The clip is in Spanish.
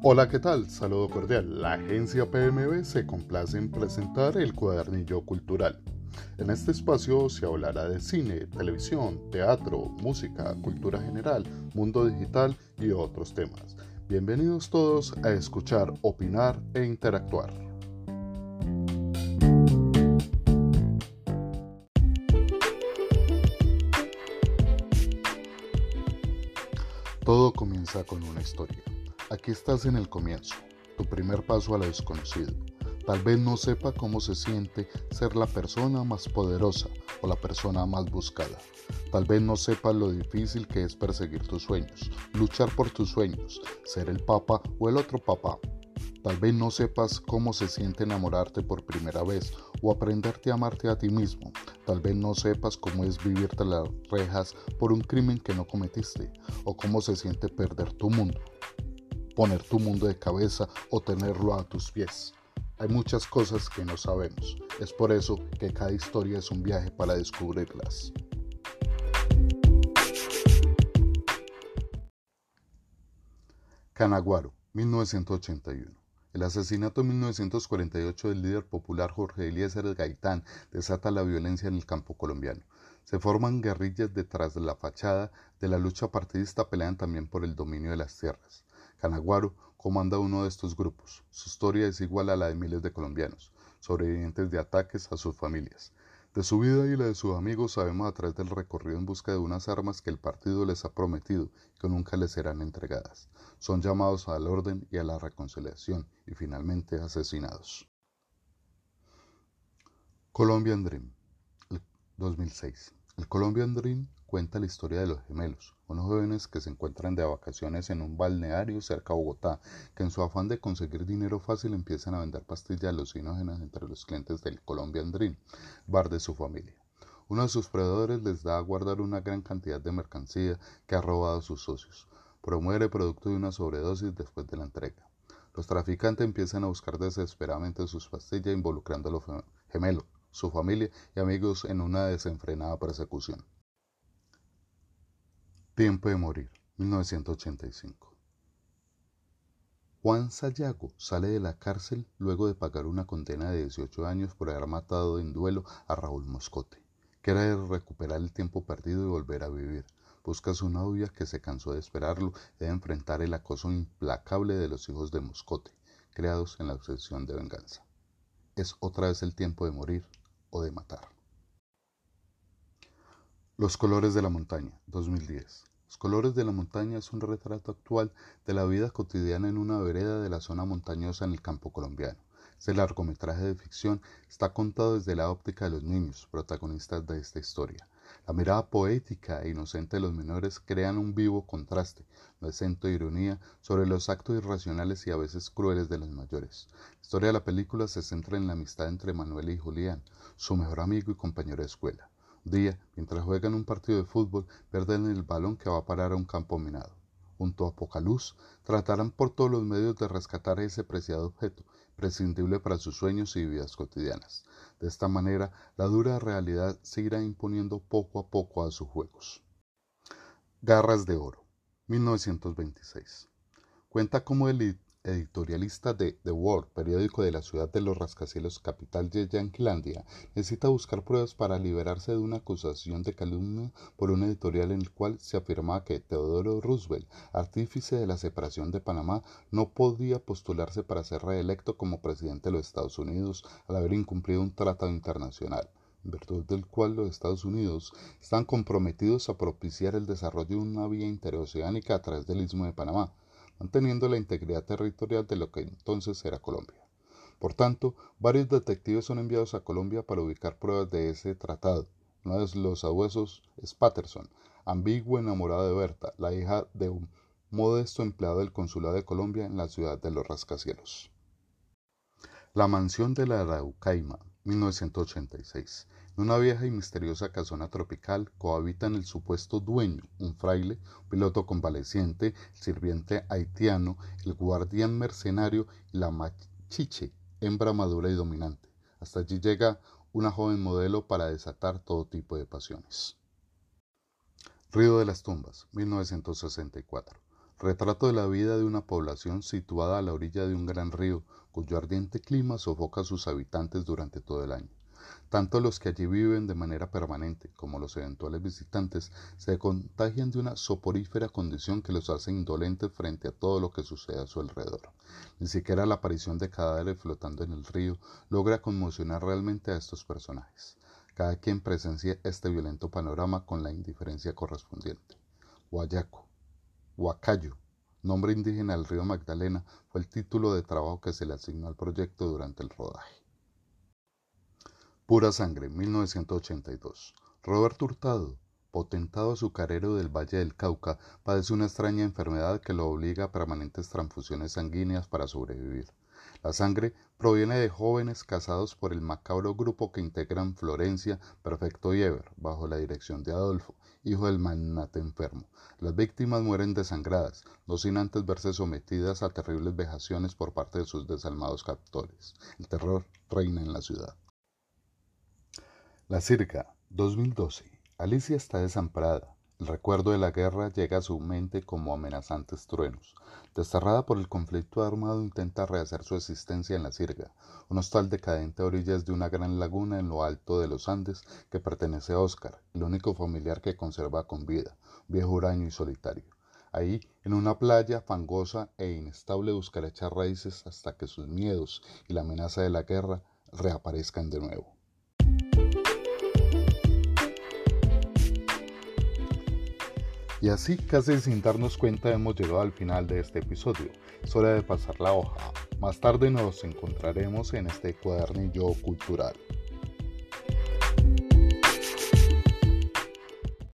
Hola, ¿qué tal? Saludo cordial. La agencia PMB se complace en presentar el cuadernillo cultural. En este espacio se hablará de cine, televisión, teatro, música, cultura general, mundo digital y otros temas. Bienvenidos todos a escuchar, opinar e interactuar. Todo comienza con una historia. Aquí estás en el comienzo, tu primer paso a lo desconocido. Tal vez no sepa cómo se siente ser la persona más poderosa o la persona más buscada. Tal vez no sepa lo difícil que es perseguir tus sueños, luchar por tus sueños, ser el papa o el otro papá. Tal vez no sepas cómo se siente enamorarte por primera vez o aprenderte a amarte a ti mismo. Tal vez no sepas cómo es vivirte las rejas por un crimen que no cometiste o cómo se siente perder tu mundo poner tu mundo de cabeza o tenerlo a tus pies. Hay muchas cosas que no sabemos. Es por eso que cada historia es un viaje para descubrirlas. Canaguaro, 1981. El asesinato en 1948 del líder popular Jorge Eliezer Gaitán desata la violencia en el campo colombiano. Se forman guerrillas detrás de la fachada de la lucha partidista, pelean también por el dominio de las tierras. Canaguaro comanda uno de estos grupos. Su historia es igual a la de miles de colombianos, sobrevivientes de ataques a sus familias. De su vida y la de sus amigos sabemos a través del recorrido en busca de unas armas que el partido les ha prometido que nunca les serán entregadas. Son llamados al orden y a la reconciliación y finalmente asesinados. Colombian Dream, 2006. Colombian Dream cuenta la historia de los gemelos, unos jóvenes que se encuentran de vacaciones en un balneario cerca de Bogotá, que en su afán de conseguir dinero fácil empiezan a vender pastillas alucinógenas entre los clientes del Colombian Dream, bar de su familia. Uno de sus proveedores les da a guardar una gran cantidad de mercancía que ha robado a sus socios, pero muere producto de una sobredosis después de la entrega. Los traficantes empiezan a buscar desesperadamente sus pastillas involucrando a los gemelos, su familia y amigos en una desenfrenada persecución. Tiempo de morir, 1985. Juan Sayago sale de la cárcel luego de pagar una condena de 18 años por haber matado en duelo a Raúl Moscote. Quiere recuperar el tiempo perdido y volver a vivir. Busca su novia que se cansó de esperarlo y de enfrentar el acoso implacable de los hijos de Moscote, creados en la obsesión de venganza. Es otra vez el tiempo de morir o de matar. Los colores de la montaña, 2010. Los colores de la montaña es un retrato actual de la vida cotidiana en una vereda de la zona montañosa en el campo colombiano. Este largometraje de ficción está contado desde la óptica de los niños, protagonistas de esta historia. La mirada poética e inocente de los menores crean un vivo contraste, no exento de ironía, sobre los actos irracionales y a veces crueles de los mayores. La historia de la película se centra en la amistad entre Manuel y Julián, su mejor amigo y compañero de escuela día, mientras juegan un partido de fútbol, pierden el balón que va a parar a un campo minado. Junto a poca luz, tratarán por todos los medios de rescatar ese preciado objeto, prescindible para sus sueños y vidas cotidianas. De esta manera, la dura realidad se irá imponiendo poco a poco a sus juegos. Garras de Oro, 1926. Cuenta como el editorialista de The World, periódico de la ciudad de los rascacielos capital de Yanquilandia, necesita buscar pruebas para liberarse de una acusación de calumnia por un editorial en el cual se afirmaba que Teodoro Roosevelt, artífice de la separación de Panamá, no podía postularse para ser reelecto como presidente de los Estados Unidos al haber incumplido un tratado internacional en virtud del cual los Estados Unidos están comprometidos a propiciar el desarrollo de una vía interoceánica a través del Istmo de Panamá, manteniendo la integridad territorial de lo que entonces era Colombia. Por tanto, varios detectives son enviados a Colombia para ubicar pruebas de ese tratado. Uno de los abuesos es Patterson, ambiguo enamorado de Berta, la hija de un modesto empleado del Consulado de Colombia en la ciudad de los rascacielos. La mansión de la Araucaima, 1986. Una vieja y misteriosa casona tropical cohabitan el supuesto dueño, un fraile, piloto convaleciente, sirviente haitiano, el guardián mercenario y la machiche, hembra madura y dominante. Hasta allí llega una joven modelo para desatar todo tipo de pasiones. Río de las Tumbas, 1964. Retrato de la vida de una población situada a la orilla de un gran río, cuyo ardiente clima sofoca a sus habitantes durante todo el año. Tanto los que allí viven de manera permanente como los eventuales visitantes se contagian de una soporífera condición que los hace indolentes frente a todo lo que sucede a su alrededor. Ni siquiera la aparición de cadáveres flotando en el río logra conmocionar realmente a estos personajes. Cada quien presencia este violento panorama con la indiferencia correspondiente. Guayaco, Huacayo, nombre indígena del río Magdalena, fue el título de trabajo que se le asignó al proyecto durante el rodaje. Pura Sangre, 1982. Roberto Hurtado, potentado azucarero del Valle del Cauca, padece una extraña enfermedad que lo obliga a permanentes transfusiones sanguíneas para sobrevivir. La sangre proviene de jóvenes casados por el macabro grupo que integran Florencia, Perfecto y Ever, bajo la dirección de Adolfo, hijo del magnate enfermo. Las víctimas mueren desangradas, no sin antes verse sometidas a terribles vejaciones por parte de sus desalmados captores. El terror reina en la ciudad. La Circa, 2012. Alicia está desamparada. El recuerdo de la guerra llega a su mente como amenazantes truenos. Desterrada por el conflicto armado, intenta rehacer su existencia en la Sirga, un hostal decadente a orillas de una gran laguna en lo alto de los Andes que pertenece a Oscar, el único familiar que conserva con vida, viejo huraño y solitario. Ahí, en una playa fangosa e inestable, buscará echar raíces hasta que sus miedos y la amenaza de la guerra reaparezcan de nuevo. Y así, casi sin darnos cuenta, hemos llegado al final de este episodio. Es hora de pasar la hoja. Más tarde nos encontraremos en este cuadernillo cultural.